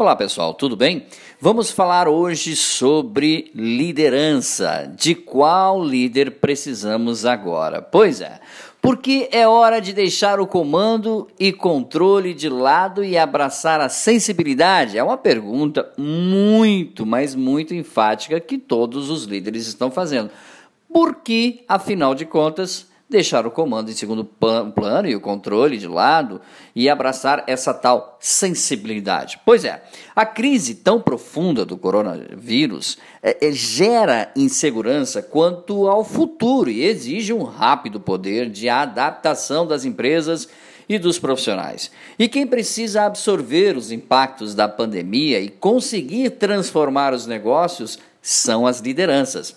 Olá pessoal, tudo bem? Vamos falar hoje sobre liderança. De qual líder precisamos agora? Pois é, porque é hora de deixar o comando e controle de lado e abraçar a sensibilidade? É uma pergunta muito, mas muito enfática que todos os líderes estão fazendo. Porque, afinal de contas, deixar o comando em segundo plano e o controle de lado e abraçar essa tal sensibilidade. Pois é, a crise tão profunda do coronavírus é, é, gera insegurança quanto ao futuro e exige um rápido poder de adaptação das empresas e dos profissionais. E quem precisa absorver os impactos da pandemia e conseguir transformar os negócios são as lideranças.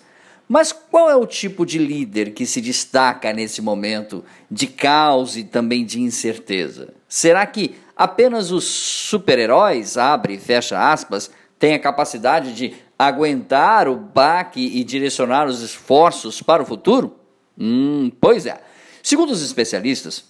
Mas qual é o tipo de líder que se destaca nesse momento de caos e também de incerteza? Será que apenas os super-heróis, abre e fecha aspas, têm a capacidade de aguentar o baque e direcionar os esforços para o futuro? Hum, pois é. Segundo os especialistas,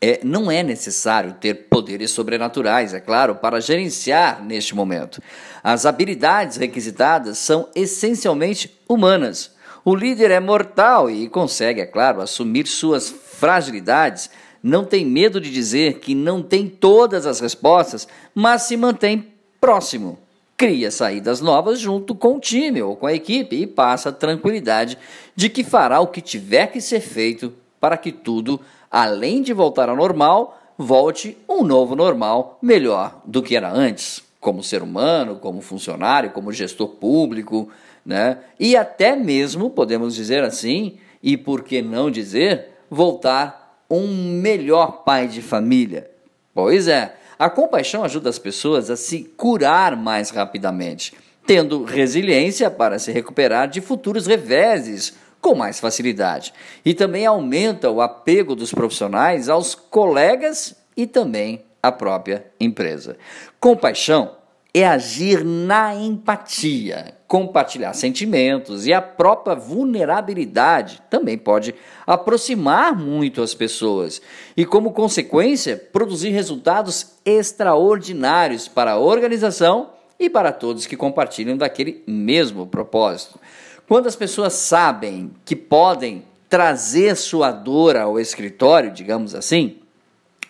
é, não é necessário ter poderes sobrenaturais, é claro, para gerenciar neste momento. As habilidades requisitadas são essencialmente humanas. O líder é mortal e consegue, é claro, assumir suas fragilidades. Não tem medo de dizer que não tem todas as respostas, mas se mantém próximo. Cria saídas novas junto com o time ou com a equipe e passa a tranquilidade de que fará o que tiver que ser feito para que tudo além de voltar ao normal, volte um novo normal melhor do que era antes, como ser humano, como funcionário, como gestor público, né? E até mesmo, podemos dizer assim, e por que não dizer, voltar um melhor pai de família. Pois é, a compaixão ajuda as pessoas a se curar mais rapidamente, tendo resiliência para se recuperar de futuros reveses com mais facilidade. E também aumenta o apego dos profissionais aos colegas e também à própria empresa. Compaixão é agir na empatia, compartilhar sentimentos e a própria vulnerabilidade também pode aproximar muito as pessoas e, como consequência, produzir resultados extraordinários para a organização e para todos que compartilham daquele mesmo propósito. Quando as pessoas sabem que podem trazer sua dor ao escritório, digamos assim,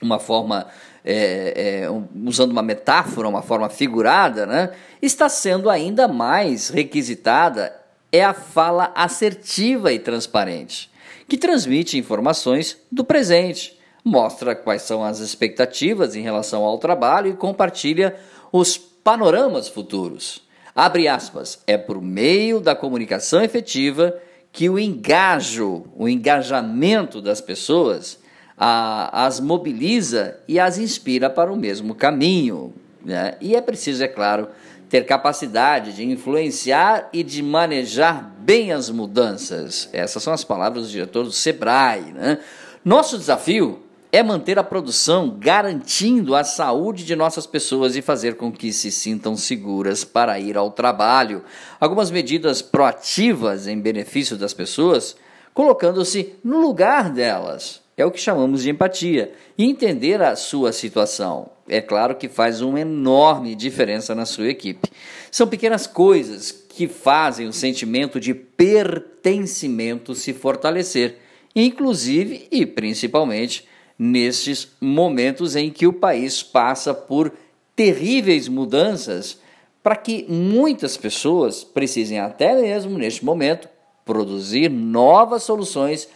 uma forma é, é, usando uma metáfora, uma forma figurada, né, está sendo ainda mais requisitada é a fala assertiva e transparente, que transmite informações do presente, mostra quais são as expectativas em relação ao trabalho e compartilha os panoramas futuros. Abre aspas, é por meio da comunicação efetiva que o engajo, o engajamento das pessoas a, as mobiliza e as inspira para o mesmo caminho. Né? E é preciso, é claro, ter capacidade de influenciar e de manejar bem as mudanças. Essas são as palavras do diretor do Sebrae. Né? Nosso desafio é manter a produção, garantindo a saúde de nossas pessoas e fazer com que se sintam seguras para ir ao trabalho. Algumas medidas proativas em benefício das pessoas, colocando-se no lugar delas. É o que chamamos de empatia. E entender a sua situação. É claro que faz uma enorme diferença na sua equipe. São pequenas coisas que fazem o sentimento de pertencimento se fortalecer, inclusive e principalmente nestes momentos em que o país passa por terríveis mudanças para que muitas pessoas precisem até mesmo neste momento produzir novas soluções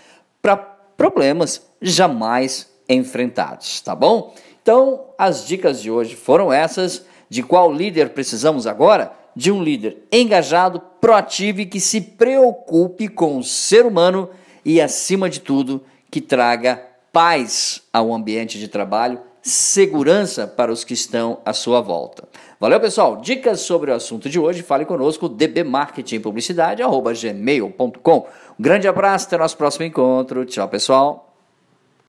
para problemas jamais enfrentados, tá bom? Então, as dicas de hoje foram essas. De qual líder precisamos agora? De um líder engajado, proativo e que se preocupe com o ser humano e, acima de tudo, que traga paz ao ambiente de trabalho, segurança para os que estão à sua volta. Valeu, pessoal. Dicas sobre o assunto de hoje, fale conosco, dbmarketingpublicidade.gmail.com. Um grande abraço, até nosso próximo encontro. Tchau, pessoal.